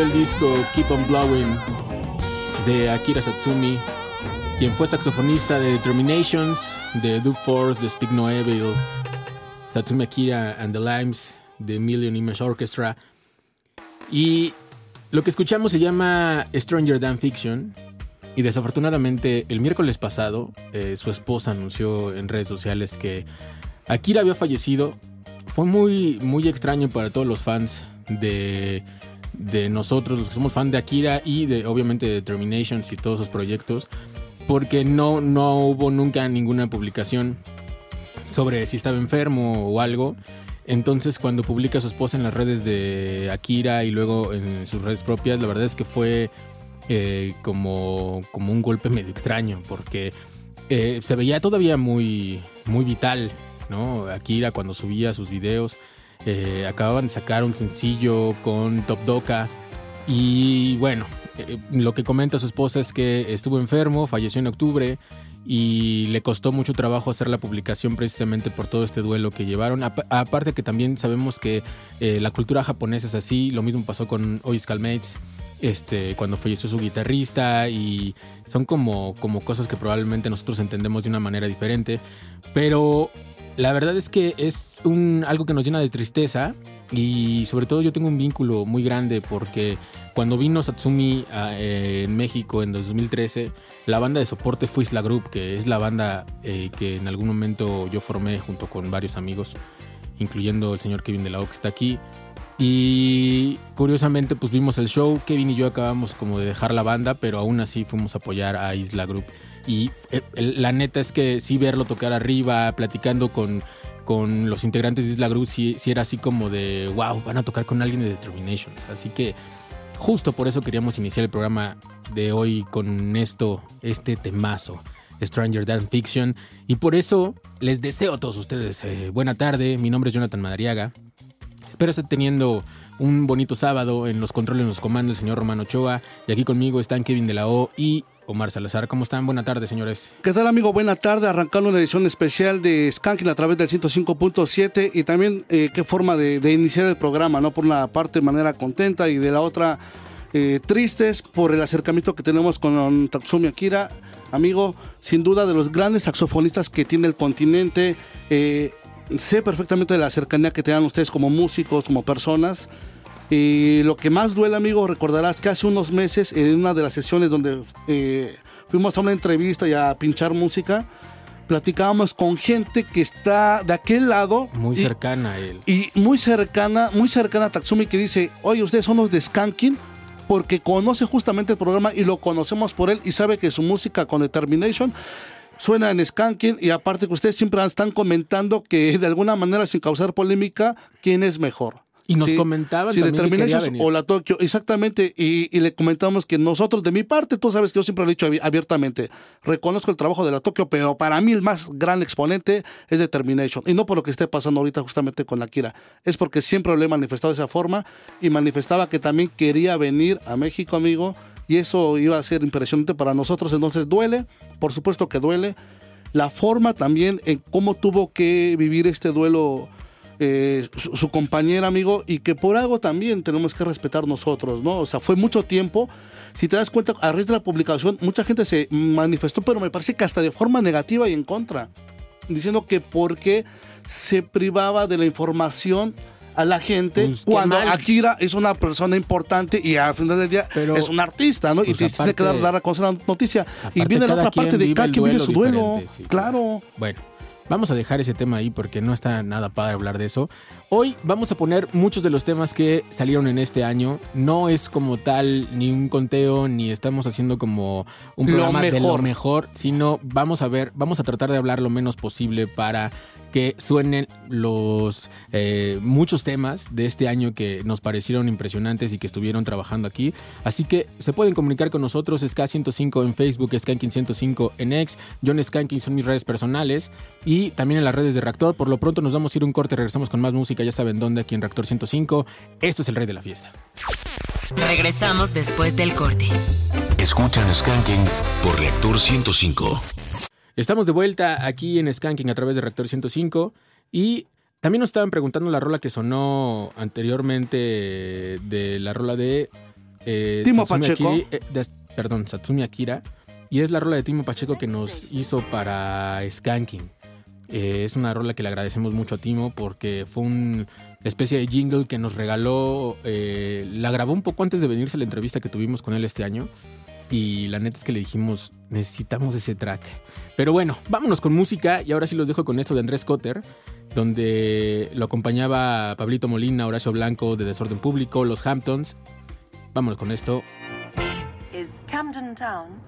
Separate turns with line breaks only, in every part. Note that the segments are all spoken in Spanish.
El
disco Keep on Blowing de Akira Satsumi, quien fue saxofonista de Determinations, de Do Force, de Speak No Evil, Satsumi Akira and the Limes, de Million Image Orchestra. Y lo que escuchamos se llama Stranger Than Fiction. Y desafortunadamente el miércoles pasado eh, su esposa anunció en redes sociales que Akira había fallecido. Fue muy, muy extraño para todos los fans de, de nosotros, los que somos fans de Akira y de obviamente de Terminations y todos sus proyectos, porque no, no hubo nunca ninguna publicación sobre si estaba enfermo o algo. Entonces cuando publica su esposa en las redes de Akira y luego en sus redes propias, la verdad es que fue eh, como, como un golpe medio extraño, porque eh, se veía todavía muy, muy vital, ¿no? Akira cuando subía sus videos, eh, acababan de sacar un sencillo con Top Doka y bueno, lo que comenta su esposa es que estuvo enfermo, falleció en octubre y le costó mucho trabajo hacer la publicación precisamente por todo este duelo que llevaron. aparte que también sabemos que la cultura japonesa es así, lo mismo pasó con Ois Calmates este, cuando falleció su guitarrista y son como, como cosas que probablemente nosotros entendemos de una manera diferente, pero la verdad es que es un, algo que nos llena de tristeza y sobre todo yo tengo un vínculo muy grande porque cuando vino Satsumi eh, en México en 2013, la banda de soporte fue Isla Group, que es la banda eh, que en algún momento yo formé junto con varios amigos, incluyendo el señor Kevin de la O que está aquí. Y curiosamente, pues vimos el show. Kevin y yo acabamos como de dejar la banda, pero aún así fuimos a apoyar a Isla Group. Y eh, la neta es que sí verlo tocar arriba, platicando con, con los integrantes de Isla Group, sí, era así como de, wow, van a tocar con alguien de Determinations. Así que justo por eso queríamos iniciar el programa de hoy con esto, este temazo. Stranger Than Fiction. Y por eso les deseo a todos ustedes eh, buena tarde. Mi nombre es Jonathan Madariaga. Espero estar teniendo un bonito sábado en los controles, en los comandos, el señor Romano Ochoa. Y aquí conmigo están Kevin de la O y Omar Salazar. ¿Cómo están? Buena tarde, señores.
¿Qué tal, amigo? Buena tarde. Arrancando una edición especial de Skanking a través del 105.7 y también eh, qué forma de, iniciar el programa, ¿no? Por una parte, de manera contenta y de la otra, eh, tristes por el acercamiento que tenemos con Tatsumi Akira. Amigo, sin duda de los grandes saxofonistas que tiene el continente. Eh, sé perfectamente de la cercanía que tengan ustedes como músicos, como personas. Y lo que más duele, amigo, recordarás que hace unos meses, en una de las sesiones donde eh, fuimos a una entrevista y a pinchar música, platicábamos con gente que está de aquel lado.
Muy cercana a él.
Y muy cercana, muy cercana a Tatsumi, que dice, oye, ustedes son los de Skanking, porque conoce justamente el programa y lo conocemos por él y sabe que su música con Determination suena en Skanking y aparte que ustedes siempre están comentando que de alguna manera sin causar polémica, ¿quién es mejor?
Y nos comentaban si
también o la Tokio, exactamente, y, le comentamos que nosotros, de mi parte, tú sabes que yo siempre lo he dicho abiertamente, reconozco el trabajo de la Tokio, pero para mí el más gran exponente es Determination, y no por lo que esté pasando ahorita justamente con la Kira, es porque siempre lo he manifestado de esa forma, y manifestaba que también quería venir a México, amigo, y eso iba a ser impresionante para nosotros. Entonces duele, por supuesto que duele. La forma también en cómo tuvo que vivir este duelo eh, su, compañera, amigo, y que por algo también tenemos que respetar nosotros, ¿no? O sea, fue mucho tiempo. Si te das cuenta, a raíz de la publicación, mucha gente se manifestó, pero me parece que hasta de forma negativa y en contra, diciendo que porque se privaba de la información a la gente pues, cuando Akira es una persona importante y al final del día es un artista, ¿no? y pues, tiene que dar, dar a conocer la noticia. Y viene la otra parte de cada quien vive su duelo. claro.
Bueno. Vamos a dejar ese tema ahí porque no está nada padre hablar de eso. Hoy vamos a poner muchos de los temas que salieron en este año. No es como tal ni un conteo ni estamos haciendo como un programa de lo mejor, sino vamos a ver, vamos a tratar de hablar lo menos posible para que suenen los eh, muchos temas de este año que nos parecieron impresionantes y que estuvieron trabajando aquí. Así que se pueden comunicar con nosotros, SK105 en Facebook, Skanking105 en X, John Skanking son mis redes personales y también en las redes de Reactor. Por lo pronto nos vamos a ir un corte, regresamos con más música, ya saben dónde, aquí en Reactor 105. Esto es el rey de la fiesta.
Regresamos después del corte.
Escuchan Skanking por Reactor 105.
Estamos de vuelta aquí en Skanking a través de Reactor 105 y También nos estaban preguntando la rola que sonó anteriormente de la rola de eh,
Timo
Tatsumi
Pacheco.
Akiri, eh, de- perdón, Satsumi Akira. Y es la rola de Timo Pacheco que nos hizo para Skanking. Eh, es una rola que le agradecemos mucho a Timo porque fue una especie de jingle que nos regaló. eh, la grabó un poco antes de venirse a la entrevista que tuvimos con él este año. Y la neta es que le dijimos, necesitamos ese track. Pero bueno, vámonos con música y ahora sí los dejo con esto de Andrés Cotter, donde lo acompañaba Pablito Molina, Horacio Blanco de Desorden Público, Los Hamptons. Vámonos con esto.
is Camden Town.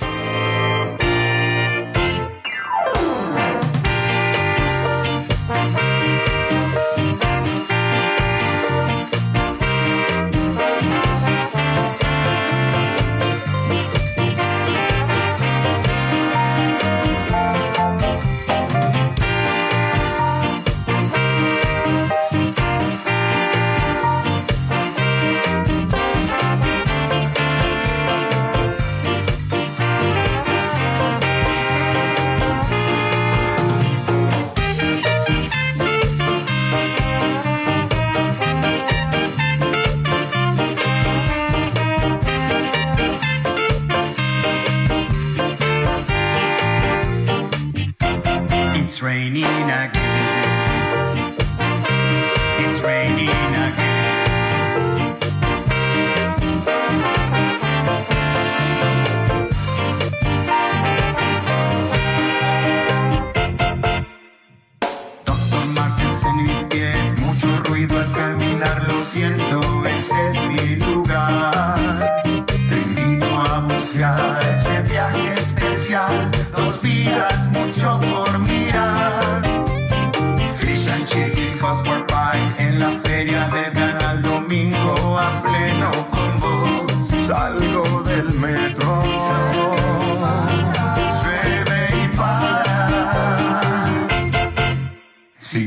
Siento,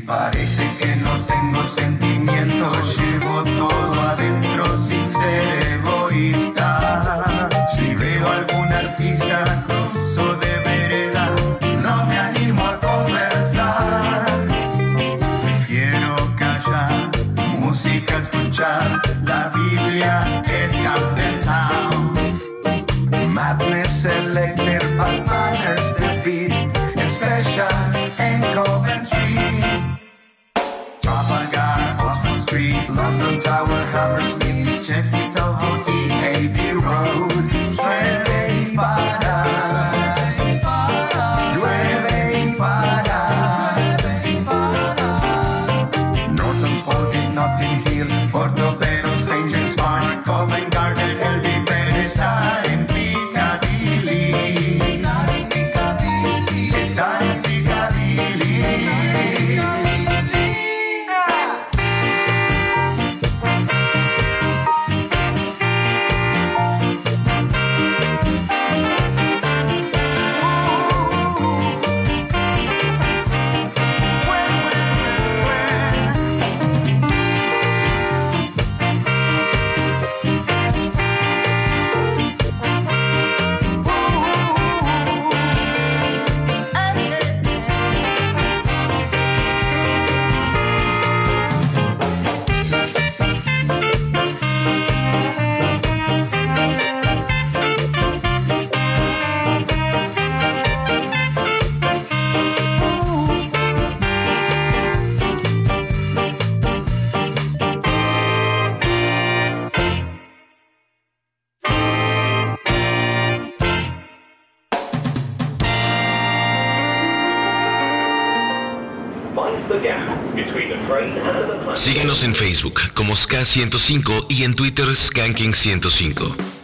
parece que no tengo sentimientos, llevo todo adentro sin ser egoísta.
Como SK105 y en Twitter Skanking105.
Otro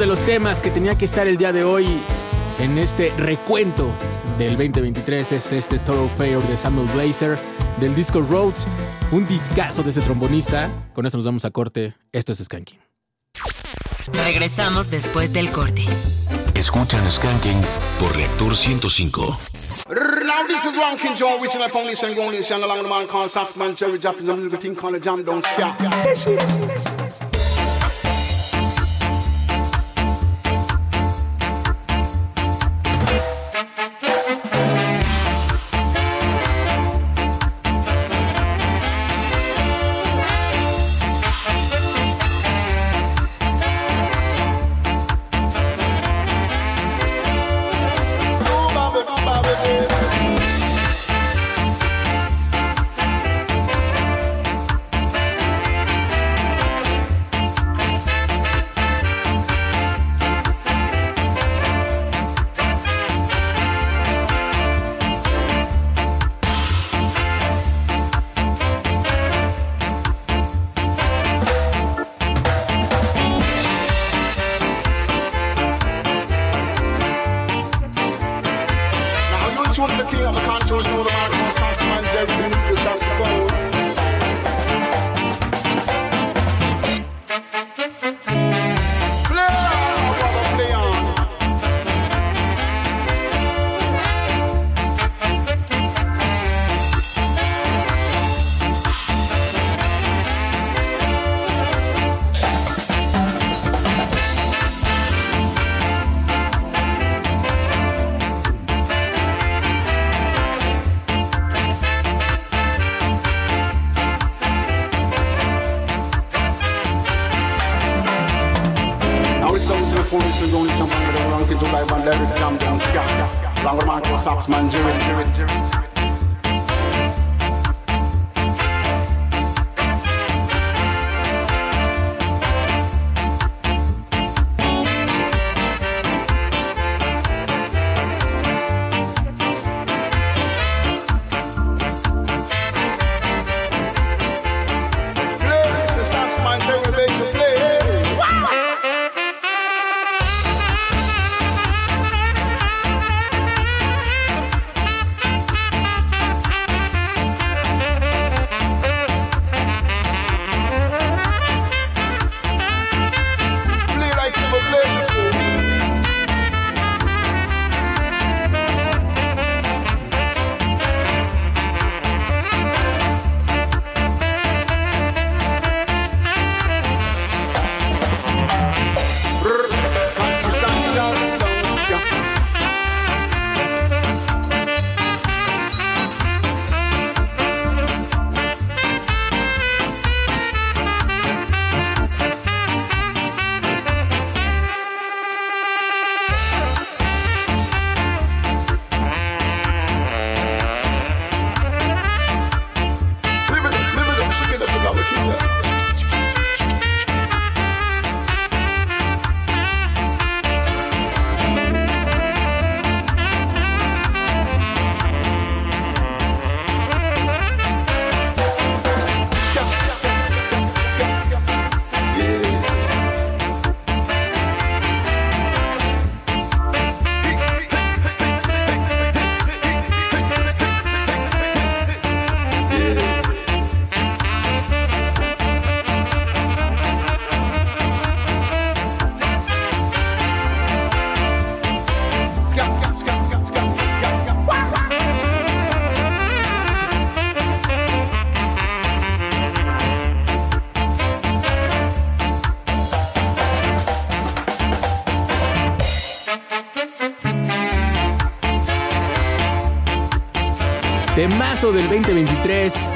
de los temas que tenía que estar el día de hoy en este recuento del 2023 es este Thoroughfare de Samuel Blazer del disco Roads, un discazo de ese trombonista. Con esto nos vamos a corte. Esto es Skanking.
Regresamos después del corte.
Escuchan Skanking por Reactor 105.
Now this is one King Joe, which in a foundation, only sing along the man called Saxman, Jerry Japanese, and everything called a jam down scare.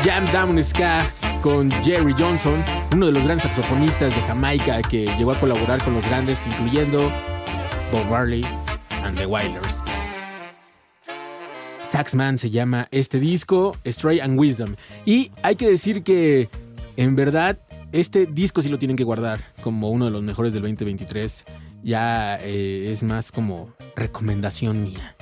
Jam Down Ska con Jerry Johnson, uno de los grandes saxofonistas de Jamaica que llegó a colaborar con los grandes, incluyendo Bob Marley and the Wailers. Saxman se llama este disco, Stray and Wisdom. Y hay que decir que, en verdad, este disco sí lo tienen que guardar como uno de los mejores del 2023. Ya eh, es más como recomendación mía.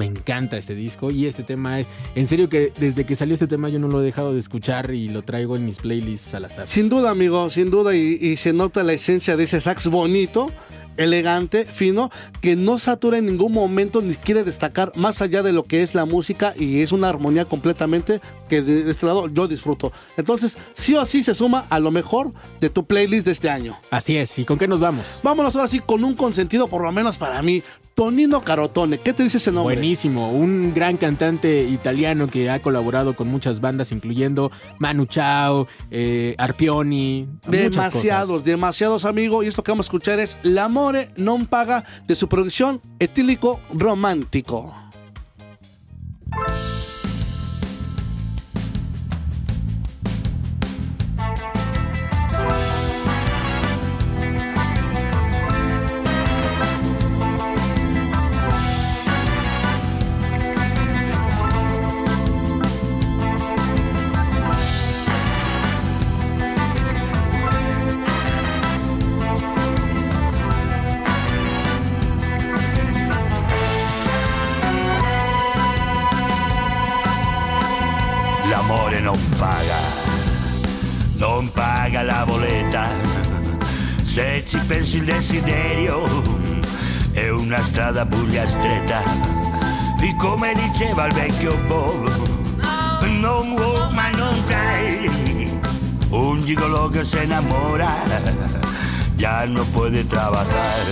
Me encanta este disco y este tema. En serio que desde que salió este tema yo no lo he dejado de escuchar y lo traigo en mis playlists al azar.
Sin duda, amigo, sin duda, y, y se nota la esencia de ese sax bonito elegante, fino, que no satura en ningún momento ni quiere destacar más allá de lo que es la música y es una armonía completamente que de este lado yo disfruto. Entonces, sí o sí se suma a lo mejor de tu playlist de este año.
Así es, ¿y con qué nos vamos?
Vámonos ahora sí con un consentido, por lo menos para mí, Tonino Carotone. ¿Qué te dice ese nombre?
Buenísimo, un gran cantante italiano que ha colaborado con muchas bandas, incluyendo Manu Chao, eh, Arpioni,
Demasiados,
cosas.
demasiados amigos. Y esto que vamos a escuchar es L'amore non paga de su producción etílico romántico.
Se ci pensi il desiderio è una strada buia stretta. E come diceva il vecchio Bob, non woman non cry. Un gigolo que se enamora ya no puede trabajar.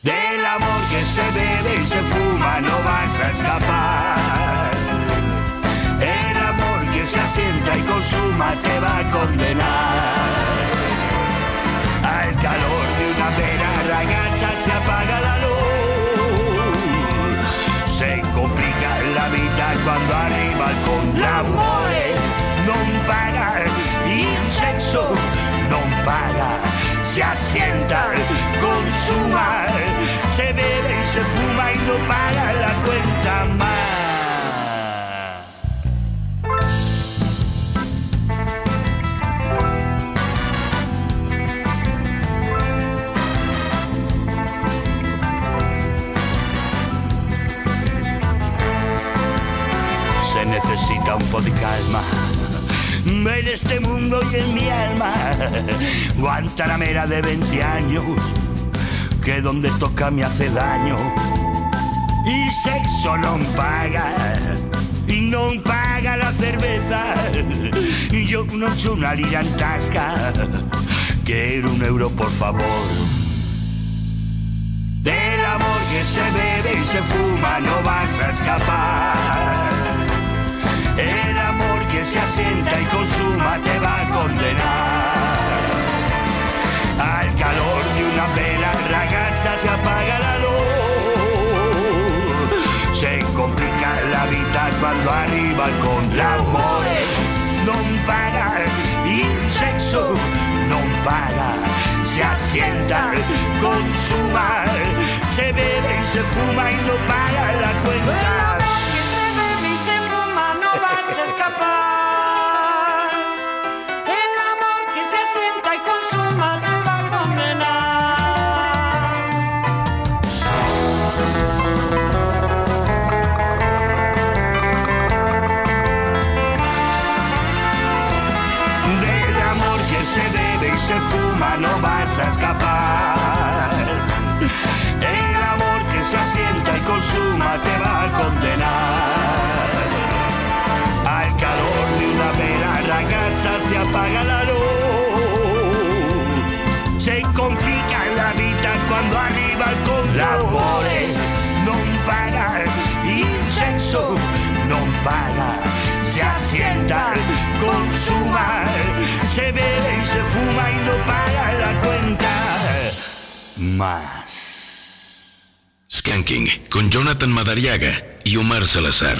Del amor que se bebe y se fuma no vas a escapar. El amor que se asienta y consuma te va a condenar. La vida cuando arriva il con l'amore non paga, il sexo non paga, se asienta, consuma, se bebe y se fuma y no paga la cuenta más. Necesita un po' di calma en este mundo y en mi alma. Guantanamera de 20 años, que donde toca me hace daño. Y sexo non paga, y non paga la cerveza. Yo no soy una lira en tasca, quiero un euro por favor. Del amor que se bebe y se fuma no vas a escapar. El amor que se asienta y consuma te va a condenar. Al calor de una vela ragazza se apaga la luz. Se complica la vida cuando arriva con l'amore. Non paga il sexo, non paga. Se asienta, consuma, se bebe y se fuma y no paga la cuenta. Paga se asienta consuma se bebe y se fuma y no paga la cuenta más
Skanking con Jonathan Madariaga y Omar Salazar.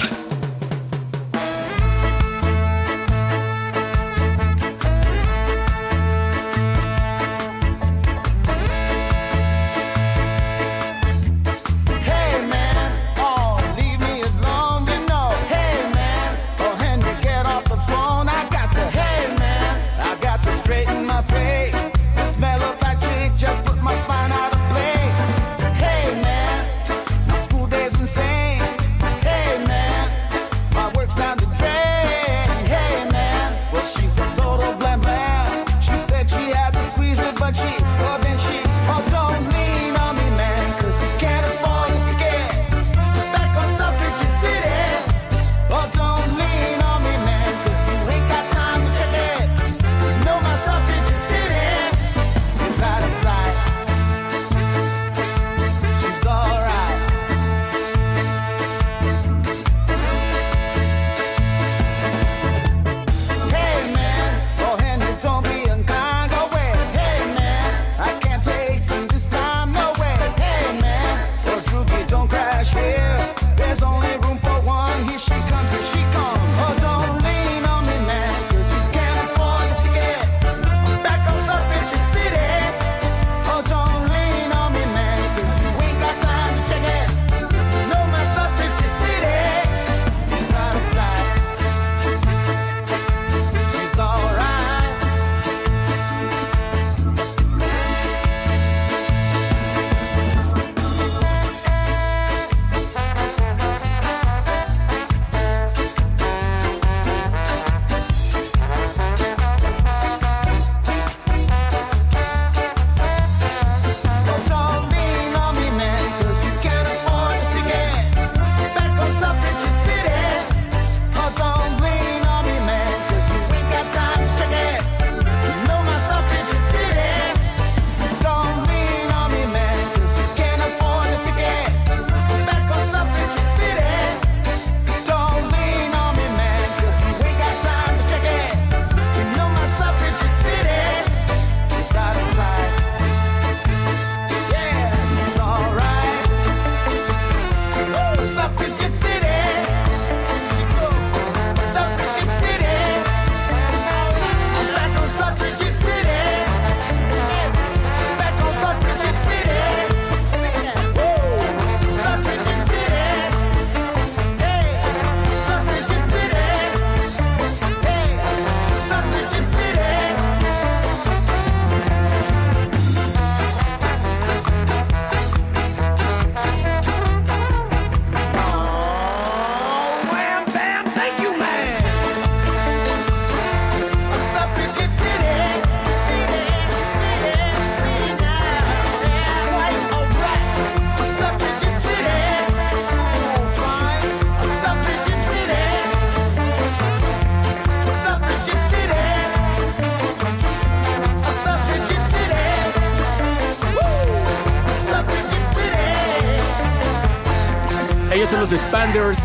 Los Expanders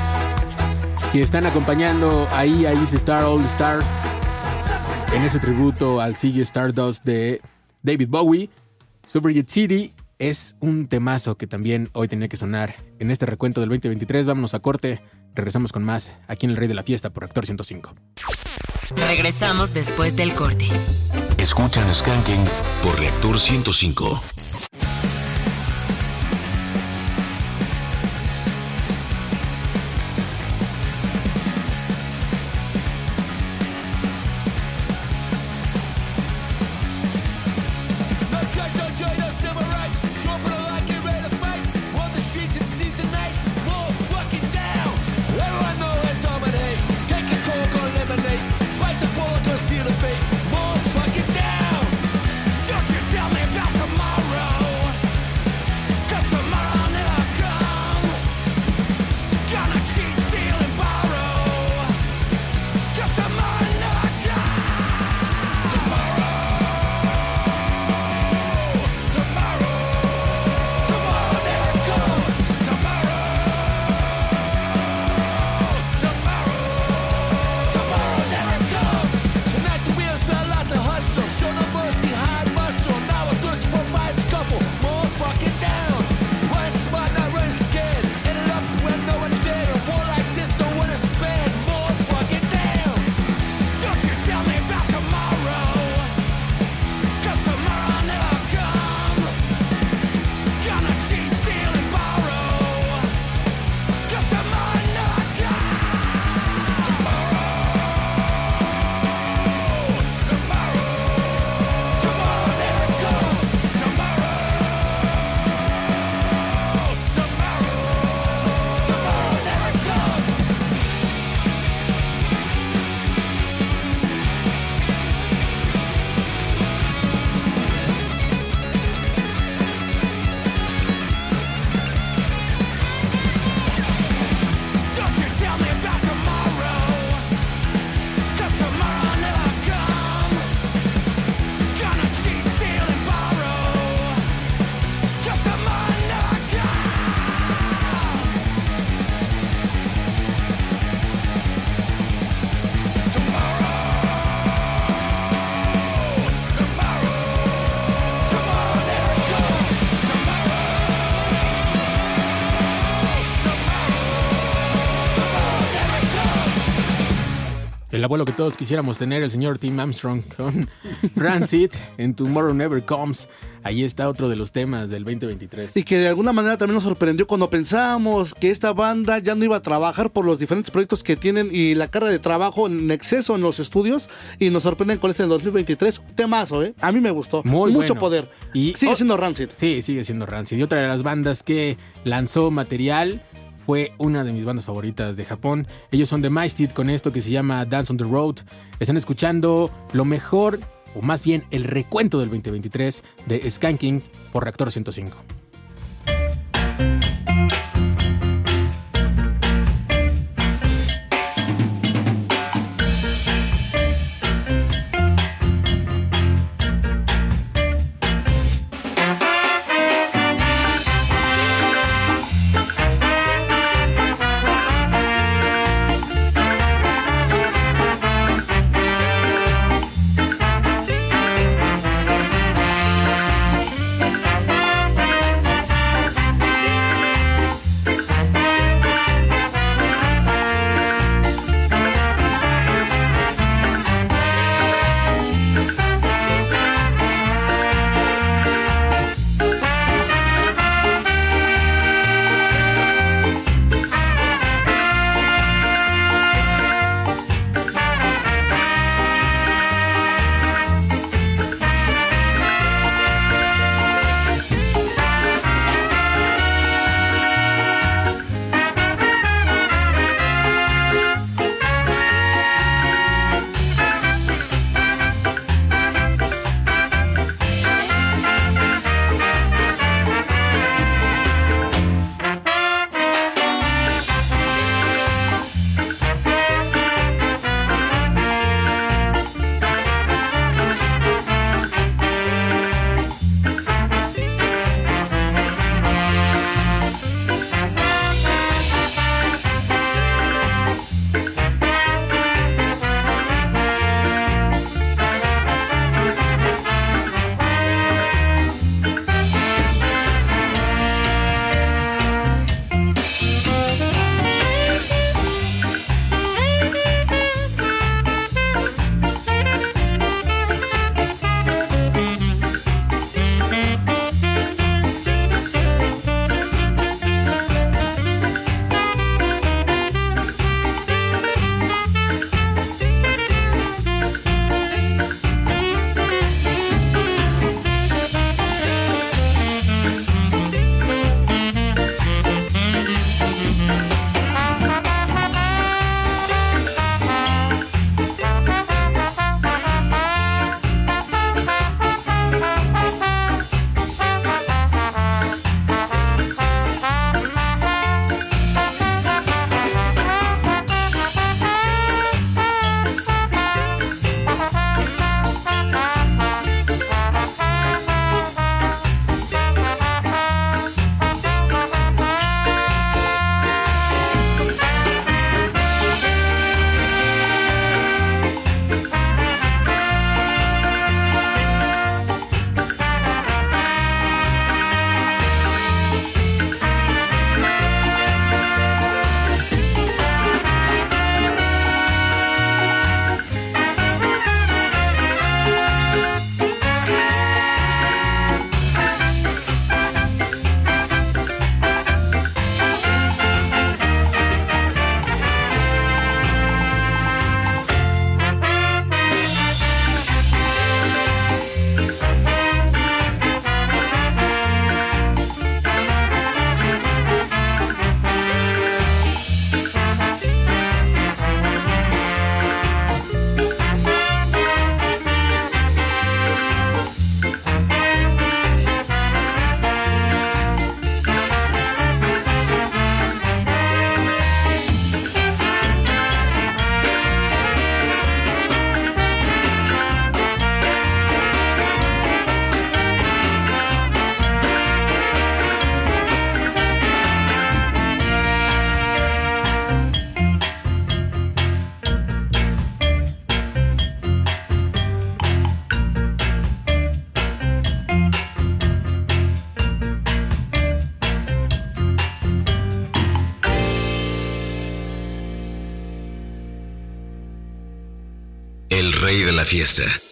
que están acompañando ahí a Easy Star All Stars en ese tributo al Sigue Stardust de David Bowie. Superjet City es un temazo que también hoy tenía que sonar en este recuento del 2023. Vámonos a corte, regresamos con más aquí en El Rey de la Fiesta por Actor 105.
Regresamos después del corte.
Escuchan Skanking por Reactor 105.
Abuelo que todos quisiéramos tener, el señor Tim Armstrong con Rancid en Tomorrow Never Comes. Ahí está otro de los temas del 2023.
Y que de alguna manera también nos sorprendió cuando pensábamos que esta banda ya no iba a trabajar por los diferentes proyectos que tienen y la carga de trabajo en exceso en los estudios. Y nos sorprenden con este en 2023. Temazo, ¿eh? A mí me gustó.
Muy
Mucho
bueno.
poder.
Y
Sigue
oh,
siendo Rancid.
Sí, sigue siendo Rancid. Y otra de las bandas que lanzó material fue una de mis bandas favoritas de Japón. Ellos son The Maested con esto que se llama Dance on the Road. Están escuchando lo mejor, o más bien el recuento del 2023 de Skanking por Reactor 105.
Fiesta.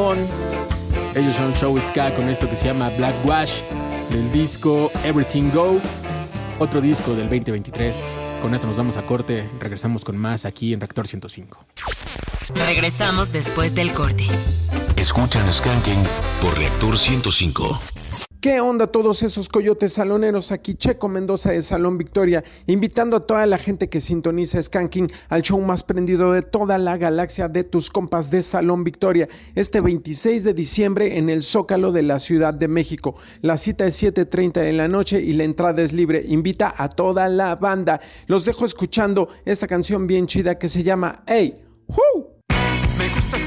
Japón. Ellos son Show Ska con esto que se llama Black Wash del disco Everything Go. Otro disco del 2023. Con esto nos vamos a corte. Regresamos con más aquí en Reactor 105.
Regresamos después del corte.
Escuchan Skanking por Reactor 105.
¿Qué onda todos esos coyotes saloneros? Aquí Checo Mendoza de Salón Victoria, invitando a toda la gente que sintoniza Skanking al show más prendido de toda la galaxia de tus compas de Salón Victoria, este 26 de diciembre en el Zócalo de la Ciudad de México. La cita es 7.30 de la noche y la entrada es libre. Invita a toda la banda. Los dejo escuchando esta canción bien chida que se llama Hey, ¡Woo!
Me gustas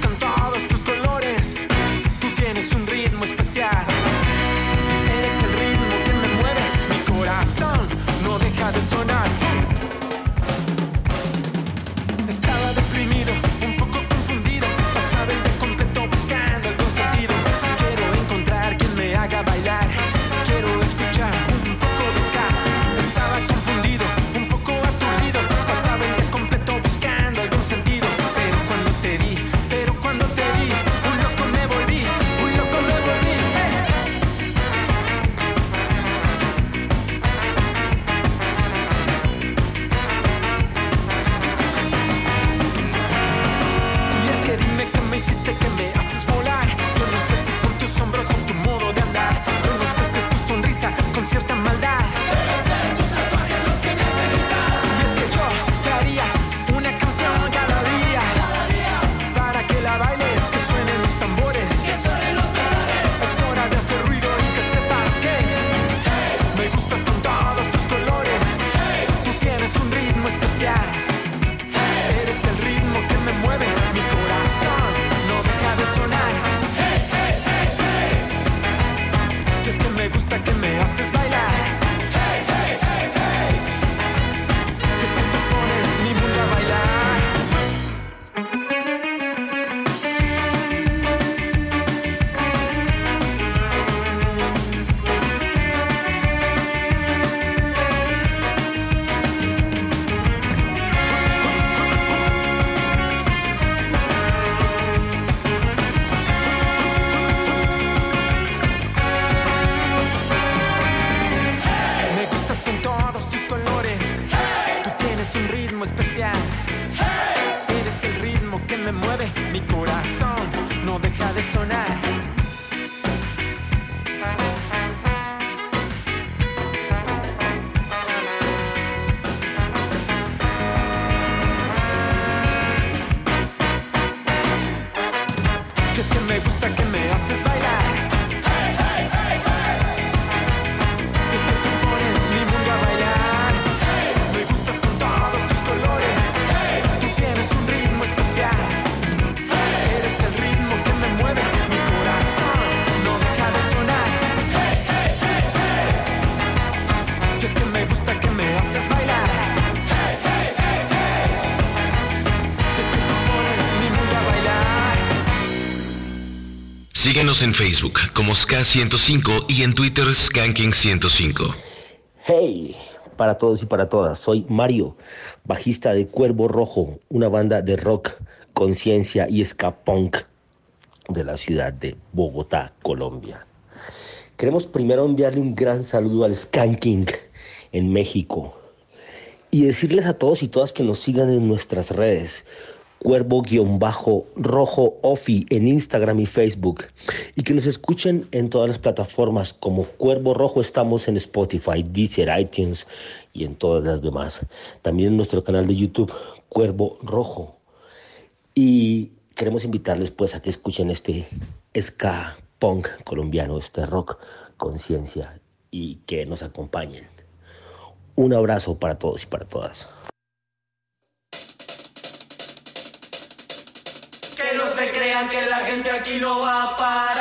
En Facebook como SK105 y en Twitter Skanking105.
Hey, para todos y para todas, soy Mario, bajista de Cuervo Rojo, una banda de rock, conciencia y ska punk de la ciudad de Bogotá, Colombia. Queremos primero enviarle un gran saludo al Skanking en México y decirles a todos y todas que nos sigan en nuestras redes. Cuervo-Rojo Ofi en Instagram y Facebook. Y que nos escuchen en todas las plataformas como Cuervo Rojo. Estamos en Spotify, Deezer, iTunes y en todas las demás. También en nuestro canal de YouTube, Cuervo Rojo. Y queremos invitarles pues a que escuchen este ska punk colombiano, este rock conciencia y que nos acompañen. Un abrazo para todos y para todas.
No va a parar,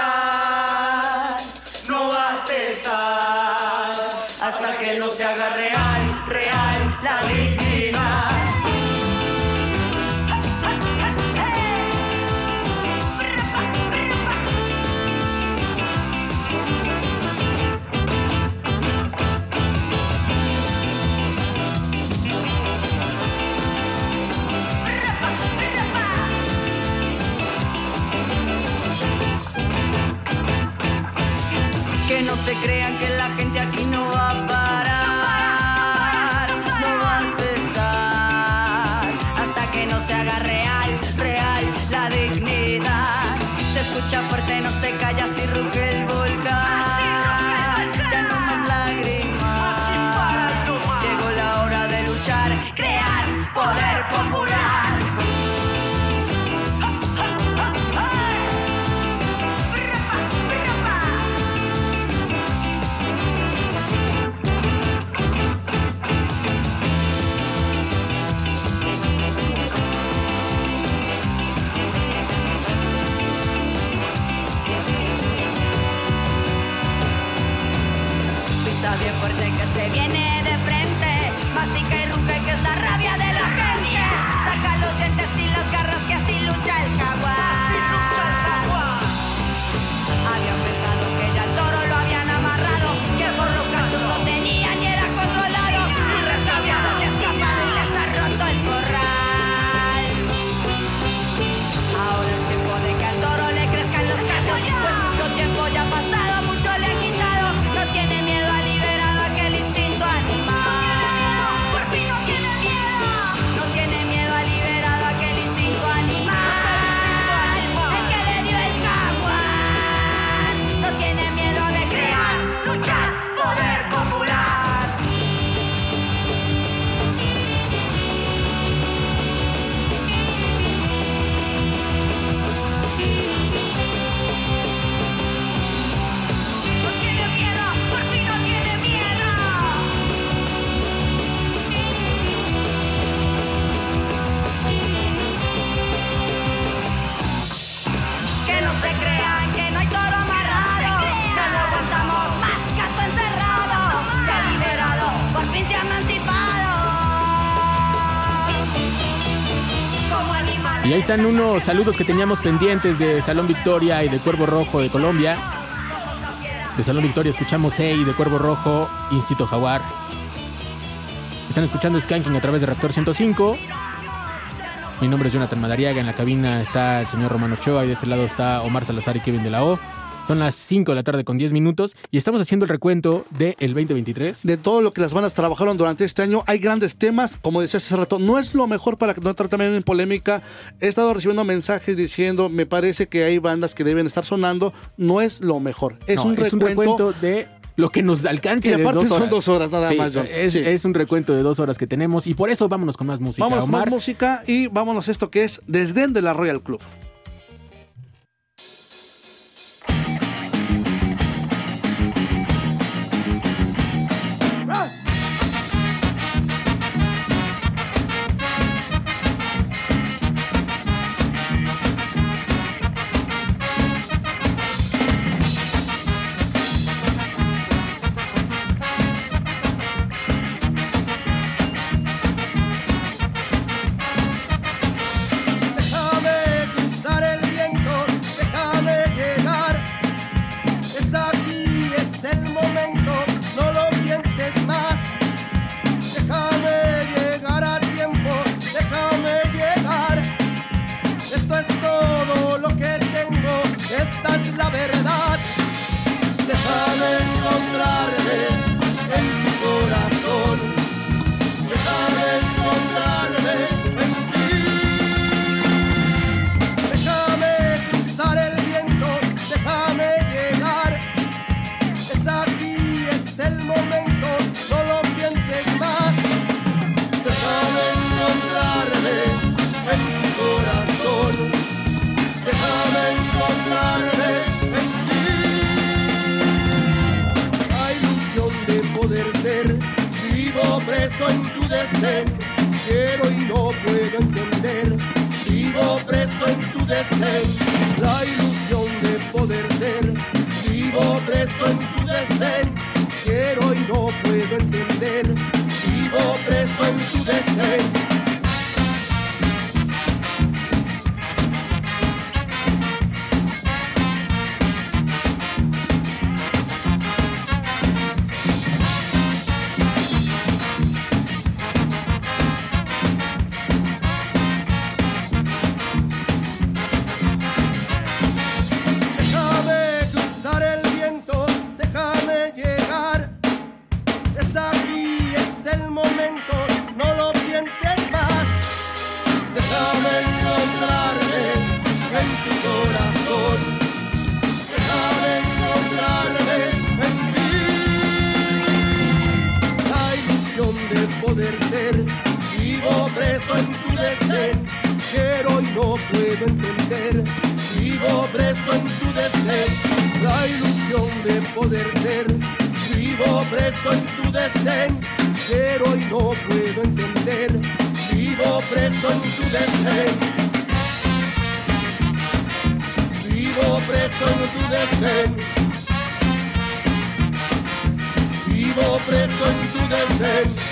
Y ahí están unos saludos que teníamos pendientes de Salón Victoria y de Cuervo Rojo de Colombia. De Salón Victoria escuchamos Hey de Cuervo Rojo, Instituto Jaguar. Están escuchando Skanking a través de Raptor 105. Mi nombre es Jonathan Madariaga. En la cabina está el señor Romano Ochoa y de este lado está Omar Salazar y Kevin de la O. Son las 5 de la tarde con 10 minutos y estamos haciendo el recuento del 2023.
De todo lo que las bandas trabajaron durante este año, hay grandes temas, como decía hace rato, no es lo mejor para no entrar también en polémica. He estado recibiendo mensajes diciendo, me parece que hay bandas que deben estar sonando, no es lo mejor. Es,
No,
un,
es un
recuento
recuento de lo que nos alcance
Y
de
aparte
dos
son
horas.
dos horas nada
Sí,
más, John.
Es,
Sí.
es un recuento de dos horas que tenemos y por eso vámonos con más música.
Vámonos con
Omar,
más música y vámonos esto que es Desdén de la Royal Club.
Vivo preso en tu desdén. Quiero y no puedo entender. Vivo preso en tu desdén, la ilusión de poder ser. Vivo preso en tu desdén, quiero y no puedo entender. Vivo preso en tu desdén. Vivo preso en tu desdén. Vivo preso en tu desdén.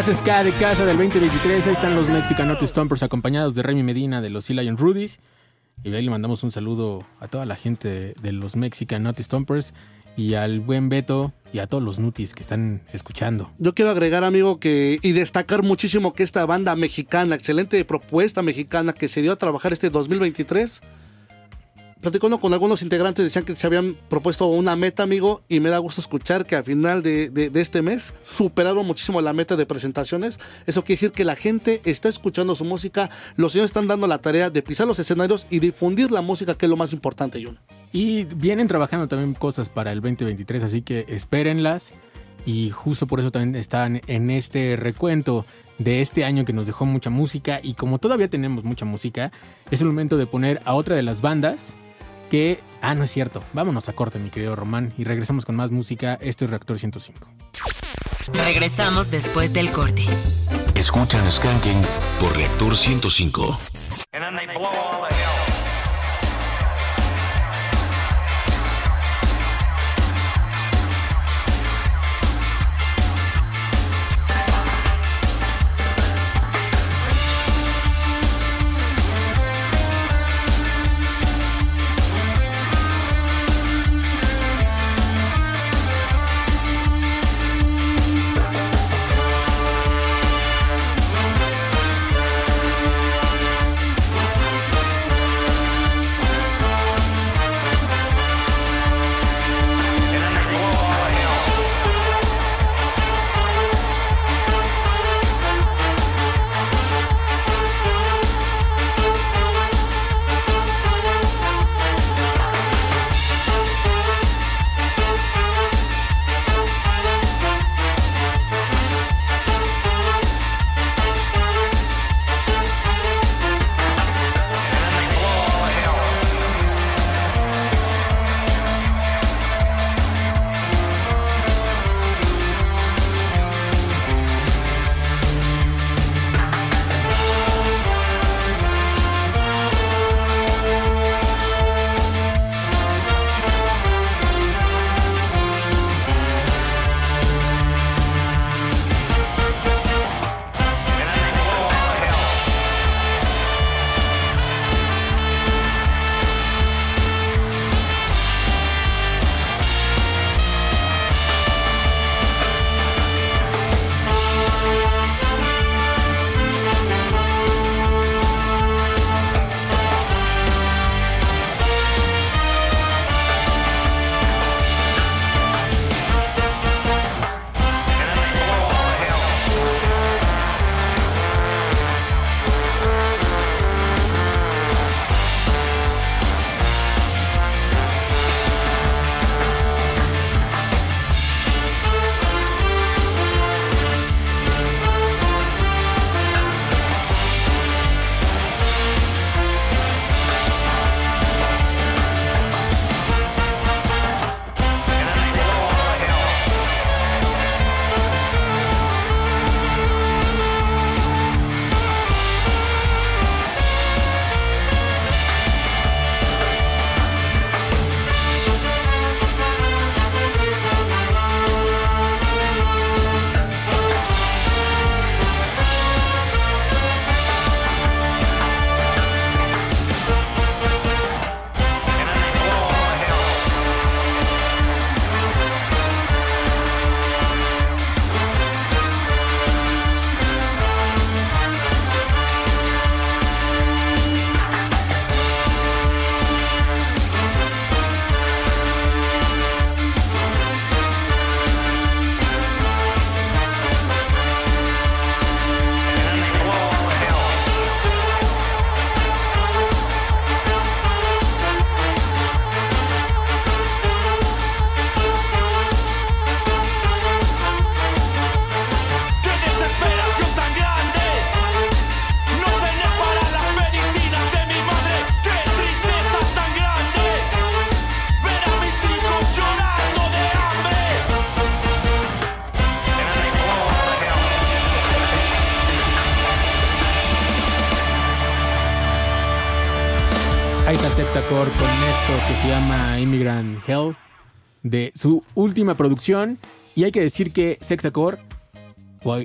Más ska de casa del 2023. Ahí están los Mexican Not Stompers acompañados de Remy Medina de los Sea Lion Rudies. Y ahí le mandamos un saludo a toda la gente de, de los Mexican Not Stompers y al buen Beto y a todos los nutis que están escuchando.
Yo quiero agregar, amigo, que y destacar muchísimo que esta banda mexicana, excelente propuesta mexicana que se dio a trabajar este 2023. Platicando con algunos integrantes, decían que se habían propuesto una meta, amigo, y me da gusto escuchar que a final de, de- de este mes superaron muchísimo la meta de presentaciones. Eso quiere decir que la gente está escuchando su música, los señores están dando la tarea de pisar los escenarios y difundir la música, que es lo más importante, Jun.
Y vienen trabajando también cosas para el 2023, así que espérenlas. Y justo por eso también están en este recuento de este año que nos dejó mucha música. Y como todavía tenemos mucha música, es el momento de poner a otra de las bandas que... Ah, no es cierto. Vámonos a corte, mi querido Román, y regresamos con más música. Esto es Reactor 105.
Regresamos después del corte.
Escuchan Skanking por Reactor 105.
And then they blow all the hell.
Última producción. Y hay que decir que Sectacore o,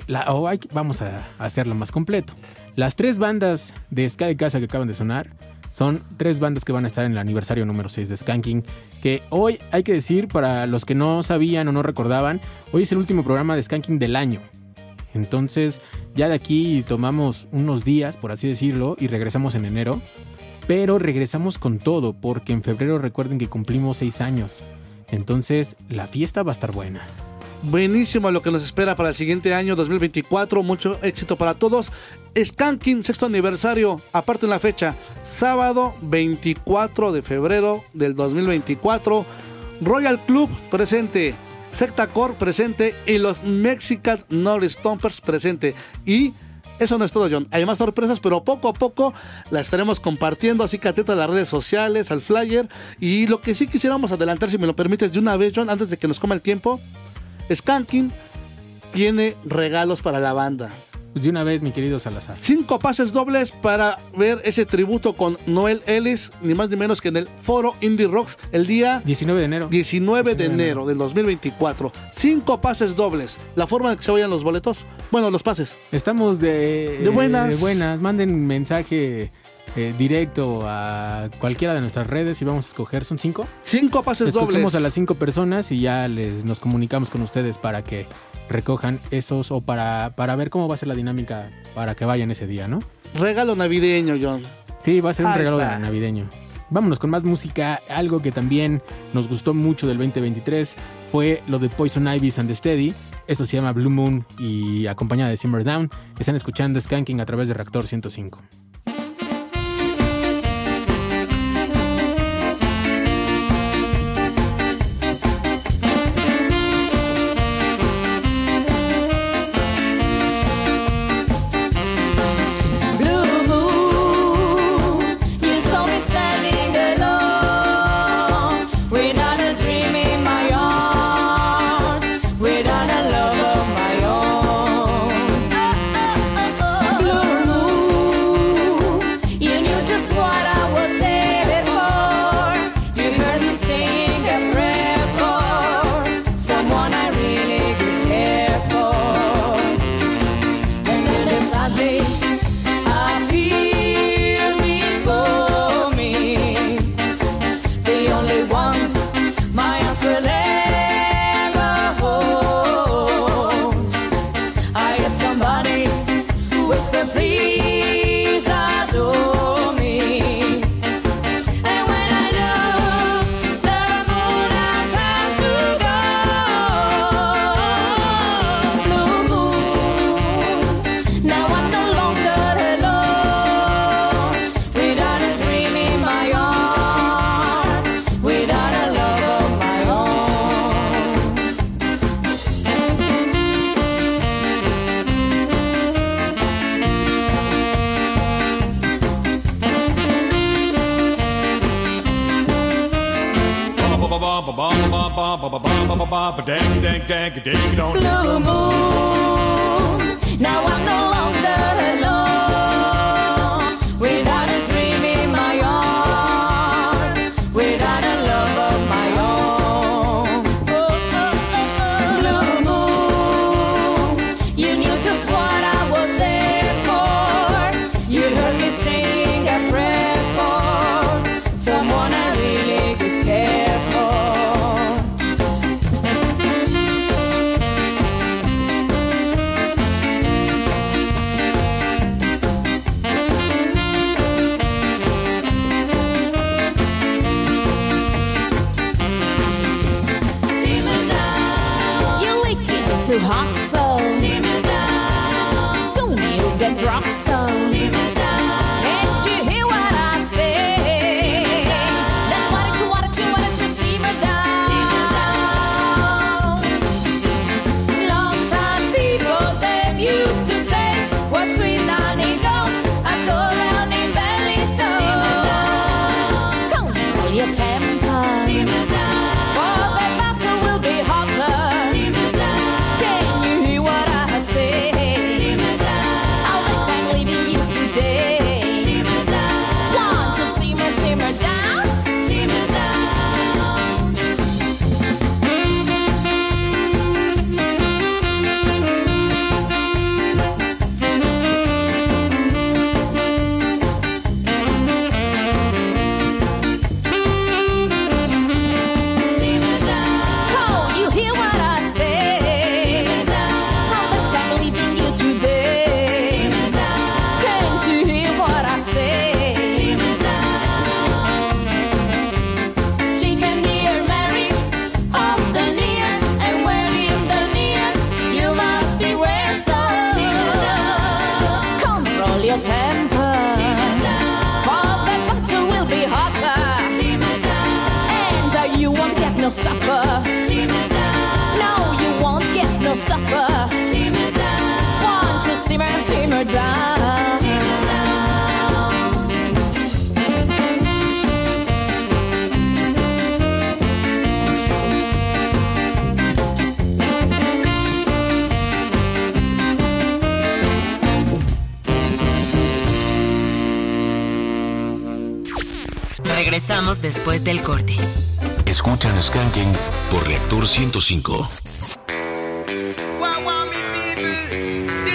vamos a hacerlo más completo. Las tres bandas de Ska de Casa que acaban de sonar son tres bandas que van a estar en el aniversario número 6 de Skanking. Que hoy hay que decir, para los que no sabían o no recordaban, hoy es el último programa de Skanking del año. Entonces, ya de aquí tomamos unos días, por así decirlo, y regresamos en enero. Pero regresamos con todo, porque en febrero recuerden que cumplimos seis años. Entonces, la fiesta va a estar buena.
Buenísimo lo que nos espera para el siguiente año 2024. Mucho éxito para todos. Skanking, sexto aniversario. Aparte en la fecha, sábado 24 de febrero del 2024. Royal Club presente. Secta Core presente. Y los Mexican North Stompers presente. Y eso no es todo, John. Hay más sorpresas, pero poco a poco las estaremos compartiendo. Así que atento a las redes sociales, al flyer. Y lo que sí quisiéramos adelantar, si me lo permites, de una vez, John, antes de que nos coma el tiempo. Skanking tiene regalos para la banda.
Pues de una vez, mi querido Salazar.
Cinco pases dobles para ver ese tributo con Noel Ellis, ni más ni menos que en el Foro Indie Rocks el día
19 de enero.
19 de enero del 2024. Cinco pases dobles. La forma de que se vayan los boletos, bueno, los pases.
Estamos de,
De buenas.
de buenas. Manden mensaje eh, directo a cualquiera de nuestras redes y vamos a escoger. ¿Son cinco?
Cinco pases
Escogemos
dobles.
a las cinco personas y ya les, nos comunicamos con ustedes para que recojan esos o para, para ver cómo va a ser la dinámica para que vayan ese día, ¿no?
Regalo navideño, John.
Sí, va a ser un
Ahí
regalo
está.
navideño. Vámonos con más música. Algo que también nos gustó mucho del 2023 fue lo de Poison Ivy and the Steady. Eso se llama Blue Moon y acompañada de Simmer Down. Están escuchando Skanking a través de Reactor 105.
Blue moon. Now I'm no longer alone, without a dream in my heart, without a love of my own. Blue moon, you knew just what I was there for. You heard me sing a prayer for someone I really could care
después del corte.
Escuchan Skanking por Reactor 105.
Wow, wow, me people. This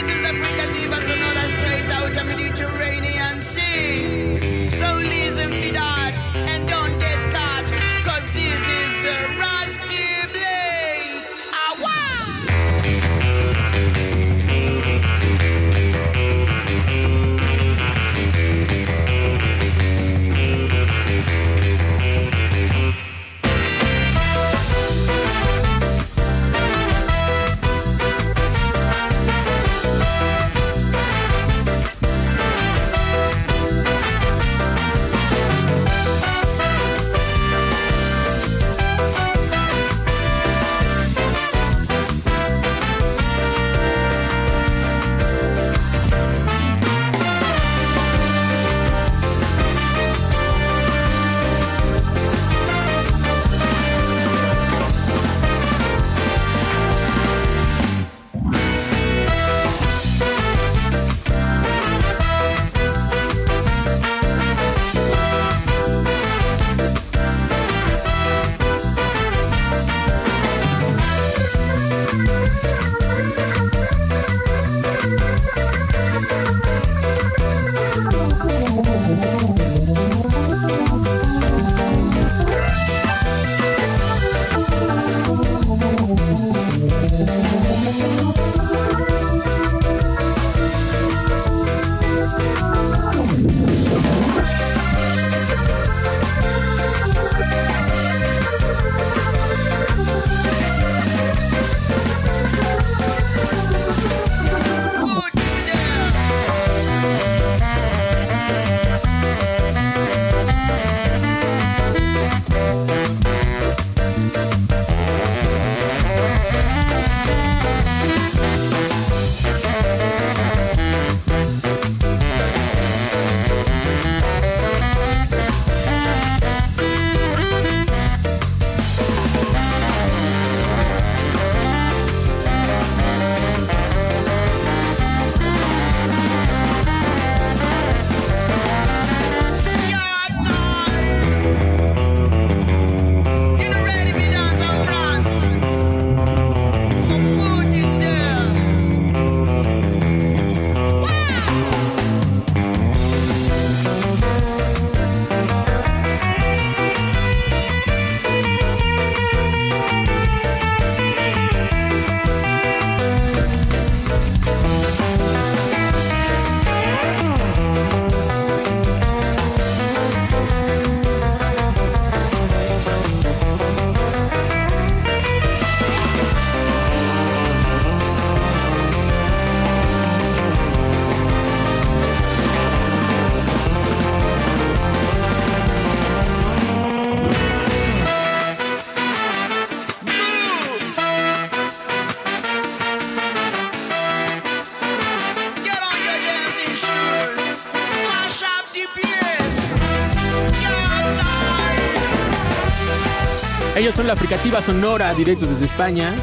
Ellos son la fricativa sonora, directos desde España,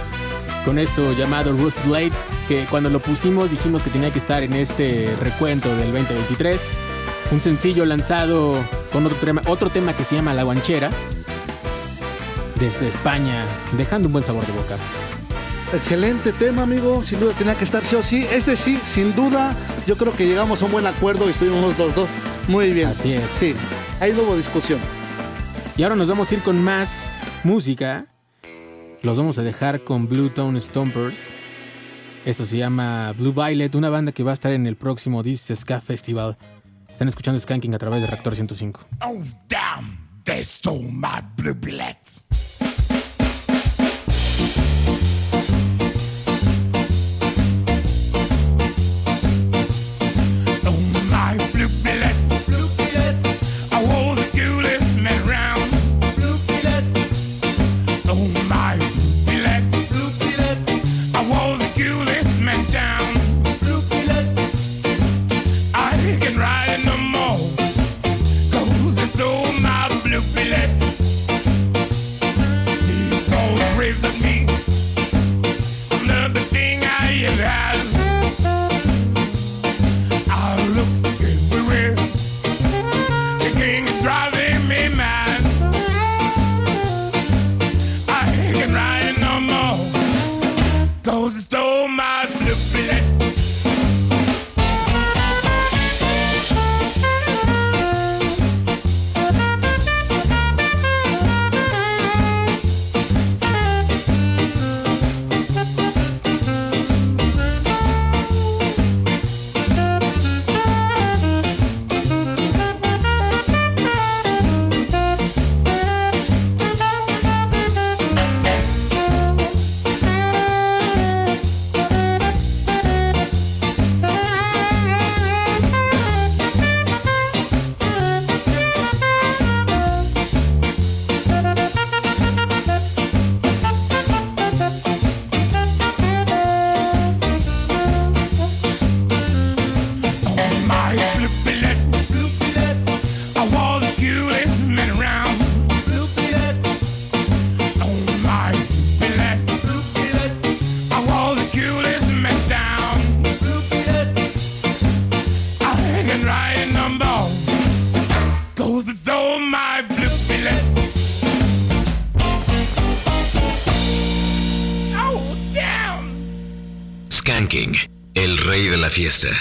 con esto llamado Rust Blade, que cuando lo pusimos dijimos que tenía que estar en este recuento del 2023. Un sencillo lanzado con otro tema, otro tema que se llama La Guanchera, desde España, dejando un buen sabor de boca.
Excelente tema, amigo. Sin duda tenía que estar sí o sí. Este sí, sin duda, yo creo que llegamos a un buen acuerdo y estuvimos los dos. Muy bien.
Así es.
Sí, ahí no hubo discusión.
Y ahora nos vamos a ir con más música. Los vamos a dejar con Blue Tone Stompers. Esto se llama Blue Violet, una banda que va a estar en el próximo This Ska Festival. Están escuchando Skanking a través de Reactor 105.
Oh, damn, they stole my blue billet.
Rey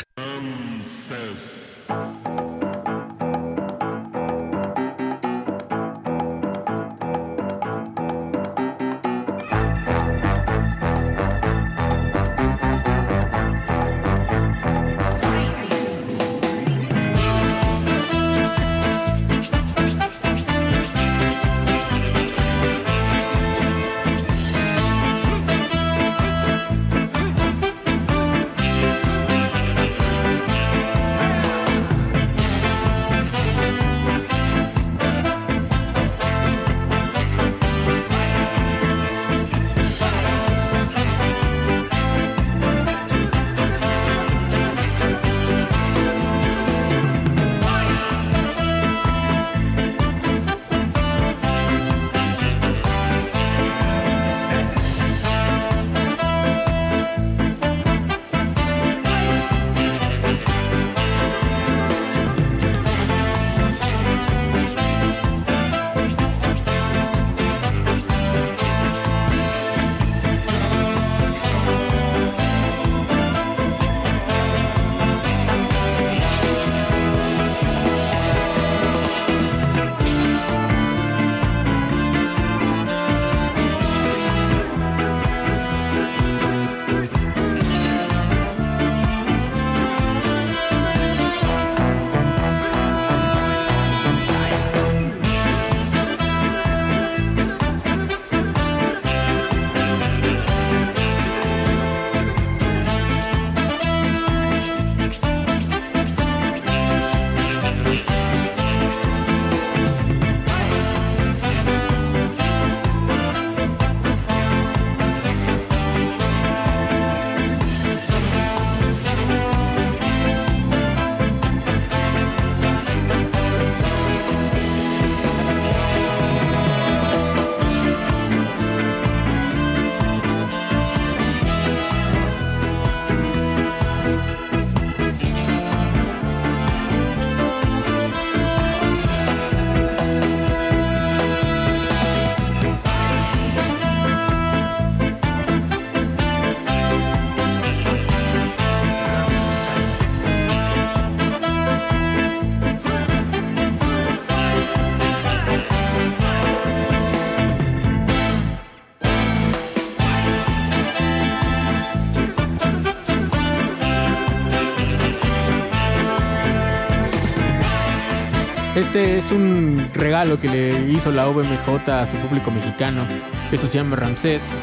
Este es un regalo que le hizo la OBMJ a su público mexicano. Esto se llama Ramsés,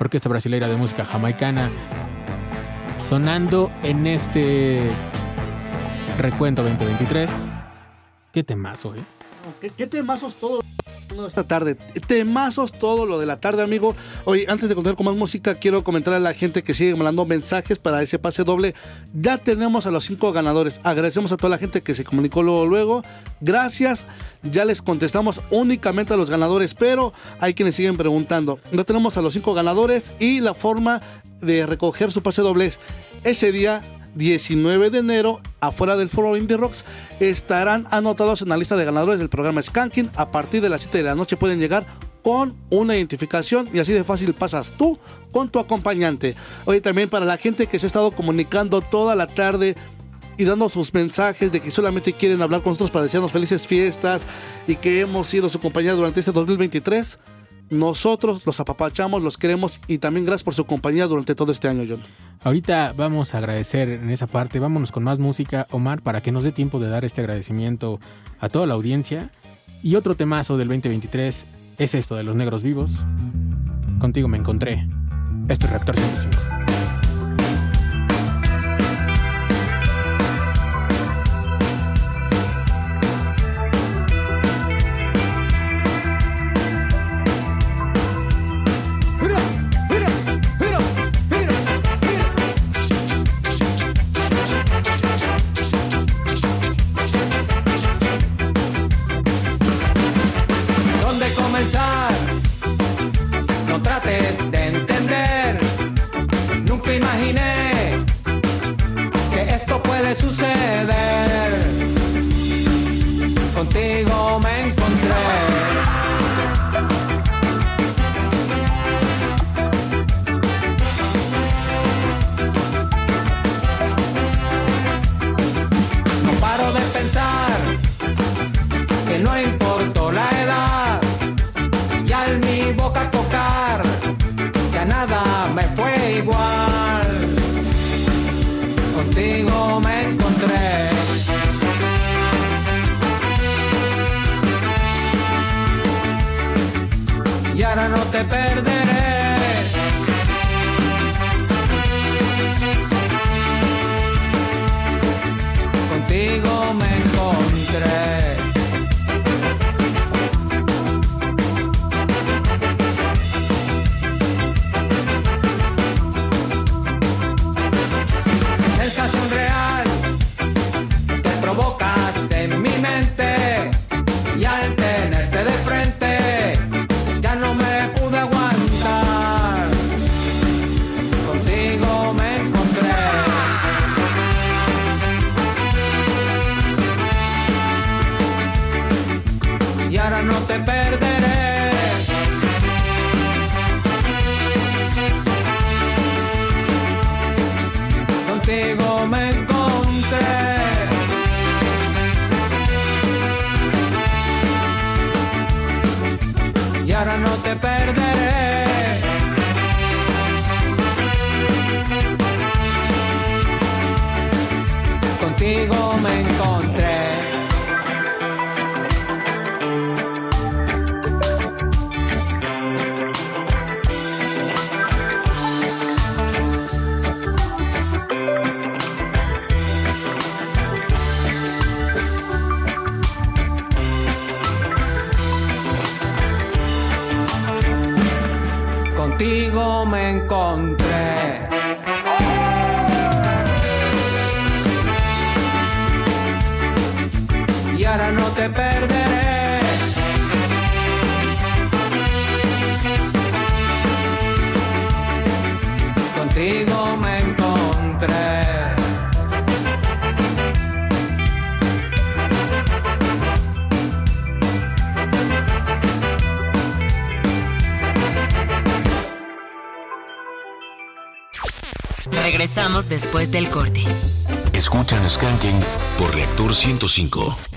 orquesta brasileira de música jamaicana, sonando en este recuento 2023. Qué temazo, ¿eh?
¿Qué, qué temazos todo esta tarde? Temazos todo lo de la tarde, amigo. Oye, antes de continuar con más música, quiero comentar a la gente que sigue mandando mensajes para ese pase doble. Ya tenemos a los cinco ganadores. Agradecemos a toda la gente que se comunicó luego. luego. Gracias. Ya les contestamos únicamente a los ganadores, pero hay quienes siguen preguntando. Ya tenemos a los cinco ganadores y la forma de recoger su pase doble es ese día 19 de enero, afuera del foro Indie Rocks, estarán anotados en la lista de ganadores del programa Skanking. A partir de las 7 de la noche pueden llegar con una identificación y así de fácil pasas tú con tu acompañante. Oye, también para la gente que se ha estado comunicando toda la tarde y dando sus mensajes de que solamente quieren hablar con nosotros para desearnos felices fiestas y que hemos sido su compañía durante este 2023. Nosotros los apapachamos, los queremos y también gracias por su compañía durante todo este año, John.
Ahorita vamos a agradecer en esa parte. Vámonos con más música, Omar, para que nos dé tiempo de dar este agradecimiento a toda la audiencia. Y otro temazo del 2023 es esto de los negros vivos. Contigo me encontré. Esto es Reactor 105.
Te perderé.
Del corte.
Escuchan Skanking por Reactor 105.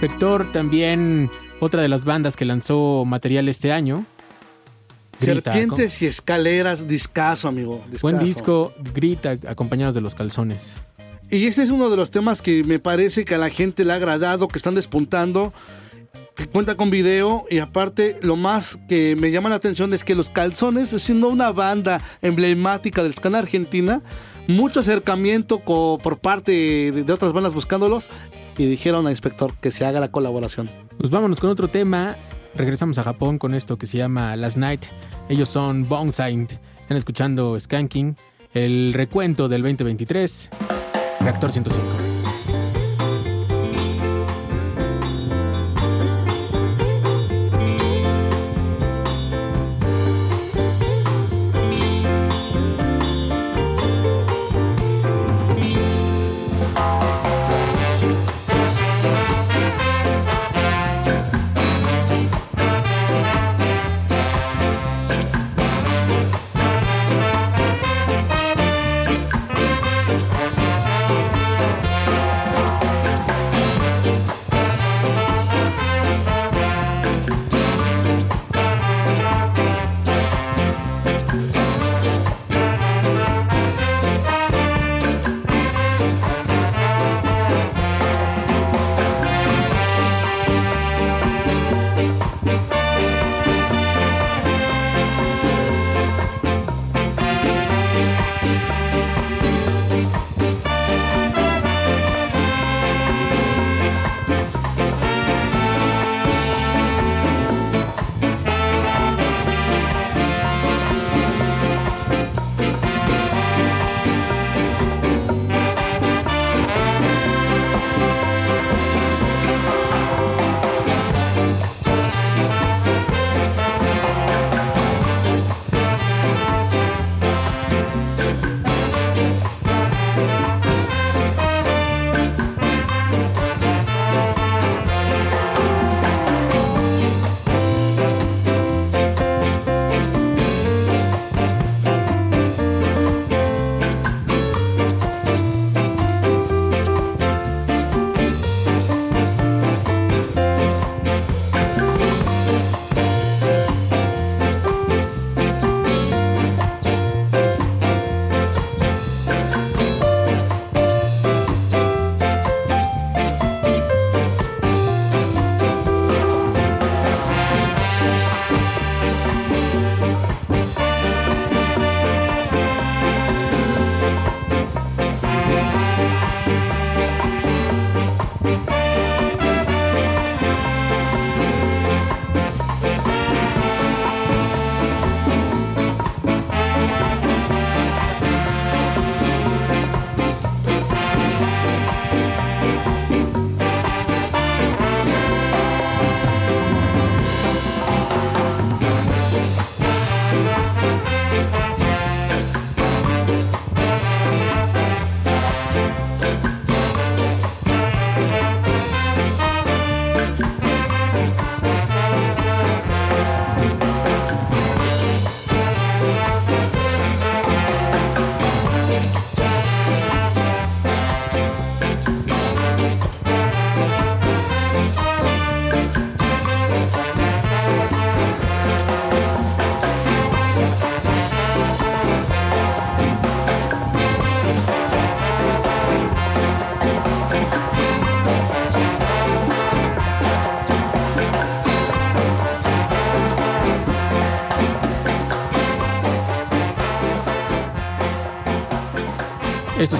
Inspector también, otra de las bandas que lanzó material este año. Grita,
Serpientes y escaleras, discaso, amigo.
Buen disco, grita acompañados de los calzones.
Y este es uno de los temas que me parece que a la gente le ha agradado, que están despuntando. Que cuenta con video y aparte lo más que me llama la atención es que los calzones, siendo una banda emblemática del escena argentina, mucho acercamiento por parte de otras bandas buscándolos y dijeron al inspector que se haga la colaboración.
Pues vámonos con otro tema. Regresamos a Japón con esto que se llama Last Night. Ellos son Bonsai. Están escuchando Skanking, el recuento del 2023, Reactor 105.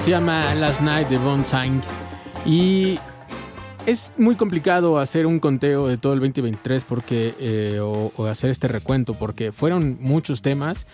Se llama Last Night de Bonsang. Y es muy complicado hacer un conteo de todo el 2023 porque, eh, o hacer este recuento porque fueron muchos temas,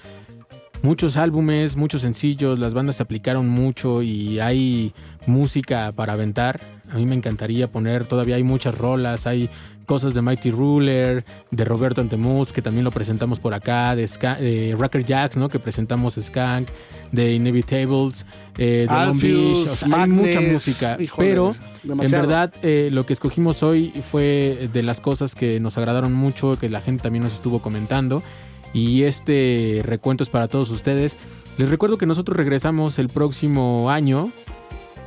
muchos álbumes, muchos sencillos, las bandas se aplicaron mucho y hay música para aventar. A mí me encantaría poner, todavía hay muchas rolas, hay cosas de Mighty Ruler, de Roberto Antemus, que también lo presentamos por acá, de, Ska- de Racker Jacks, ¿no? que presentamos Skank, de Inevitables, eh, de Long Beach, o sea, hay mucha música, pero en verdad eh, lo que escogimos hoy fue de las cosas que nos agradaron mucho, que la gente también nos estuvo comentando, y este recuento es para todos ustedes. Les recuerdo que nosotros regresamos el próximo año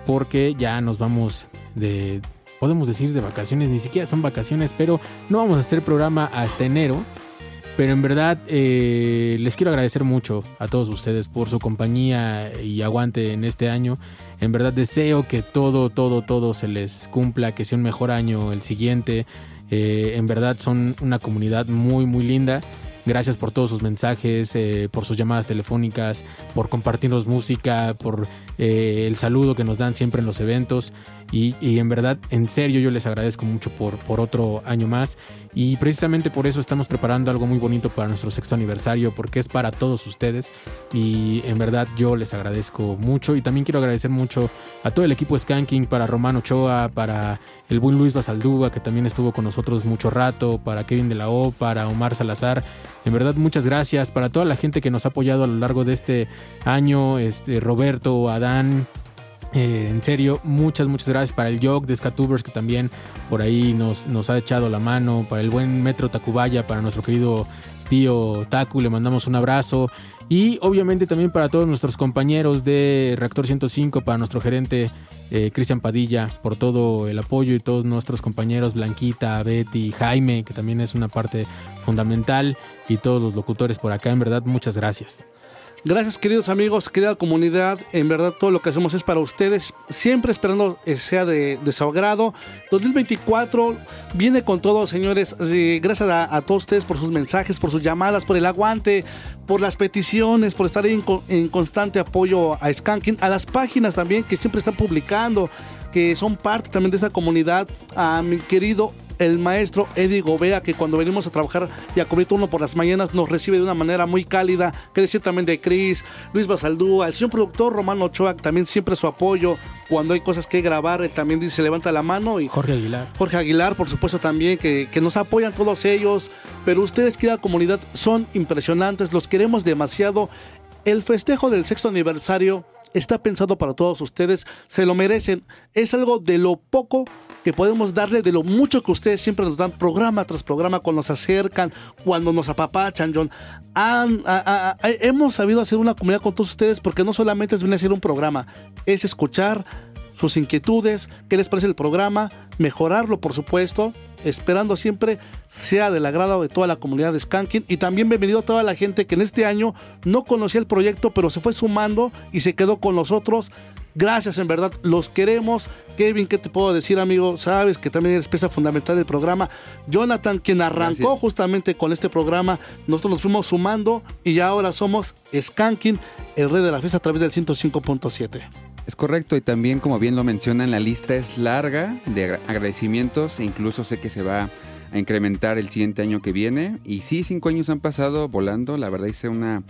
porque ya nos vamos de podemos decir de vacaciones, ni siquiera son vacaciones, pero no vamos a hacer programa hasta enero. Pero en verdad eh, les quiero agradecer mucho a todos ustedes por su compañía y aguante en este año. En verdad deseo que todo, todo, todo se les cumpla, que sea un mejor año el siguiente. Eh, en verdad son una comunidad muy, muy linda. Gracias por todos sus mensajes, eh, por sus llamadas telefónicas, por compartirnos música, por eh, el saludo que nos dan siempre en los eventos. Y, y en verdad, en serio, yo les agradezco mucho por, por otro año más. Y precisamente por eso estamos preparando algo muy bonito para nuestro sexto aniversario, porque es para todos ustedes. Y en verdad, yo les agradezco mucho. Y también quiero agradecer mucho a todo el equipo Skanking, para Román Ochoa, para el buen Luis Basaldúa, que también estuvo con nosotros mucho rato, para Kevin de la O, para Omar Salazar. En verdad, muchas gracias para toda la gente que nos ha apoyado a lo largo de este año, este, Roberto, Adán. Eh, en serio, muchas, muchas gracias para el Jog de Scatubers que también por ahí nos, nos ha echado la mano, para el buen Metro Tacubaya, para nuestro querido tío Taku, le mandamos un abrazo. Y obviamente también para todos nuestros compañeros de Reactor 105, para nuestro gerente eh, Cristian Padilla, por todo el apoyo y todos nuestros compañeros Blanquita, Betty, Jaime, que también es una parte fundamental, y todos los locutores por acá, en verdad, muchas gracias.
Gracias queridos amigos, querida comunidad. En verdad todo lo que hacemos es para ustedes. Siempre esperando sea de, de su agrado. 2024 viene con todo, señores. Gracias a, todos ustedes por sus mensajes, por sus llamadas, por el aguante, por las peticiones, por estar en, en constante apoyo a Skanking. A las páginas también que siempre están publicando, que son parte también de esa comunidad. A mi querido el maestro Eddie Gobea, que cuando venimos a trabajar y a cubrir turno por las mañanas nos recibe de una manera muy cálida. Que decir también de Chris, Luis Basaldúa, el señor productor Romano Ochoa, también siempre su apoyo. Cuando hay cosas que grabar, él también dice levanta la mano. Y
Jorge Aguilar.
Jorge Aguilar, por supuesto, también, que, que nos apoyan todos ellos. Pero ustedes, querida comunidad, son impresionantes, los queremos demasiado. El festejo del sexto aniversario está pensado para todos ustedes, se lo merecen. Es algo de lo poco que podemos darle, de lo mucho que ustedes siempre nos dan, programa tras programa, cuando nos acercan, cuando nos apapachan, John. Han- hemos sabido hacer una comunidad con todos ustedes porque no solamente es venir a hacer un programa, es escuchar sus inquietudes, qué les parece el programa, mejorarlo por supuesto, esperando siempre sea del agrado de toda la comunidad de Skanking y también bienvenido a toda la gente que en este año no conocía el proyecto pero se fue sumando y se quedó con nosotros. Gracias, en verdad, los queremos. Kevin, ¿qué te puedo decir, amigo? Sabes que también eres pieza fundamental del programa. Jonathan, quien arrancó
Gracias.
justamente con este programa, nosotros nos fuimos sumando y ya ahora somos Skanking, el rey de la fiesta a través del 105.7.
Es correcto y también como bien lo mencionan la lista es larga de agra- agradecimientos e incluso sé que se va a incrementar el siguiente año que viene. Y sí, cinco años han pasado volando, la verdad hice una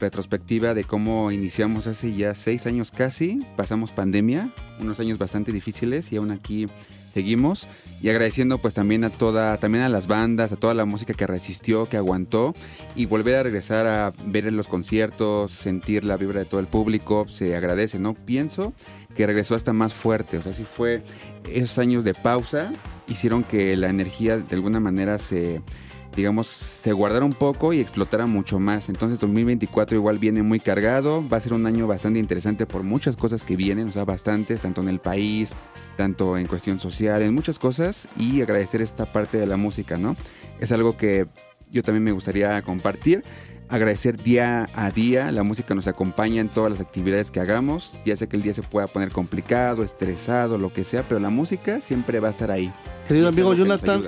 retrospectiva de cómo iniciamos hace ya seis años casi, pasamos pandemia, unos años bastante difíciles y aún aquí seguimos y agradeciendo pues también a toda, también a las bandas, a toda la música que resistió, que aguantó y volver a regresar a ver en los conciertos, sentir la vibra de todo el público, se agradece, ¿no? Pienso que regresó hasta más fuerte, o sea, sí fue esos años de pausa hicieron que la energía de alguna manera se digamos, se guardara un poco y explotara mucho más. Entonces 2024 igual viene muy cargado, va a ser un año bastante interesante por muchas cosas que vienen, o sea, bastantes, tanto en el país, tanto en cuestión social, en muchas cosas, y agradecer esta parte de la música, ¿no? Es algo que yo también me gustaría compartir. Agradecer día a día, la música nos acompaña en todas las actividades que hagamos, ya sea que el día se pueda poner complicado, estresado, lo que sea, pero la música siempre va a estar ahí.
Querido amigo Jonathan.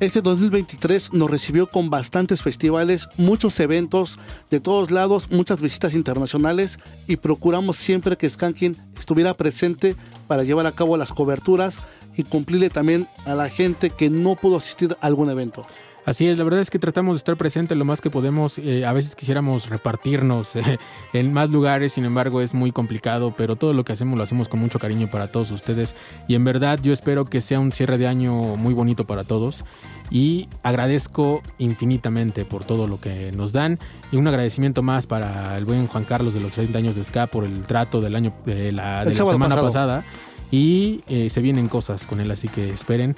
Este 2023 nos recibió con bastantes festivales, muchos eventos de todos lados, muchas visitas internacionales y procuramos siempre que Skanking estuviera presente para llevar a cabo las coberturas y cumplirle también a la gente que no pudo asistir a algún evento.
Así es, la verdad es que tratamos de estar presente lo más que podemos. eh, a veces quisiéramos repartirnos eh, en más lugares, sin embargo es muy complicado, pero todo lo que hacemos lo hacemos con mucho cariño para todos ustedes. Y en verdad yo espero que sea un cierre de año muy bonito para todos. Y agradezco infinitamente por todo lo que nos dan. Y un agradecimiento más para el buen Juan Carlos de los 30 años de SCA por el trato del año de la, de la semana
pasado.
pasada. Y eh, se vienen cosas con él, así que esperen.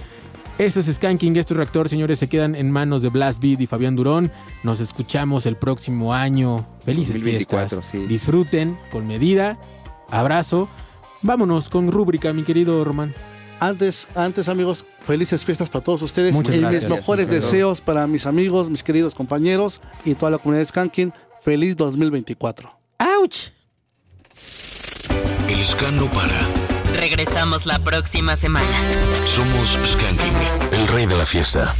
Esto es Skanking, esto es Reactor, señores, se quedan en manos de Blast Beat y Fabián Durón. Nos escuchamos el próximo año. Felices
2024,
fiestas.
sí.
Disfruten con medida. Abrazo. Vámonos con rúbrica, mi querido Román.
Antes, antes amigos, felices fiestas para todos ustedes.
Muchas
y
gracias.
mis mejores
Muchas
deseos para mis amigos, mis queridos compañeros y toda la comunidad de Skanking. Feliz 2024.
¡Auch!
El ska no para.
Regresamos la próxima semana.
Somos Skanking, el rey de la fiesta.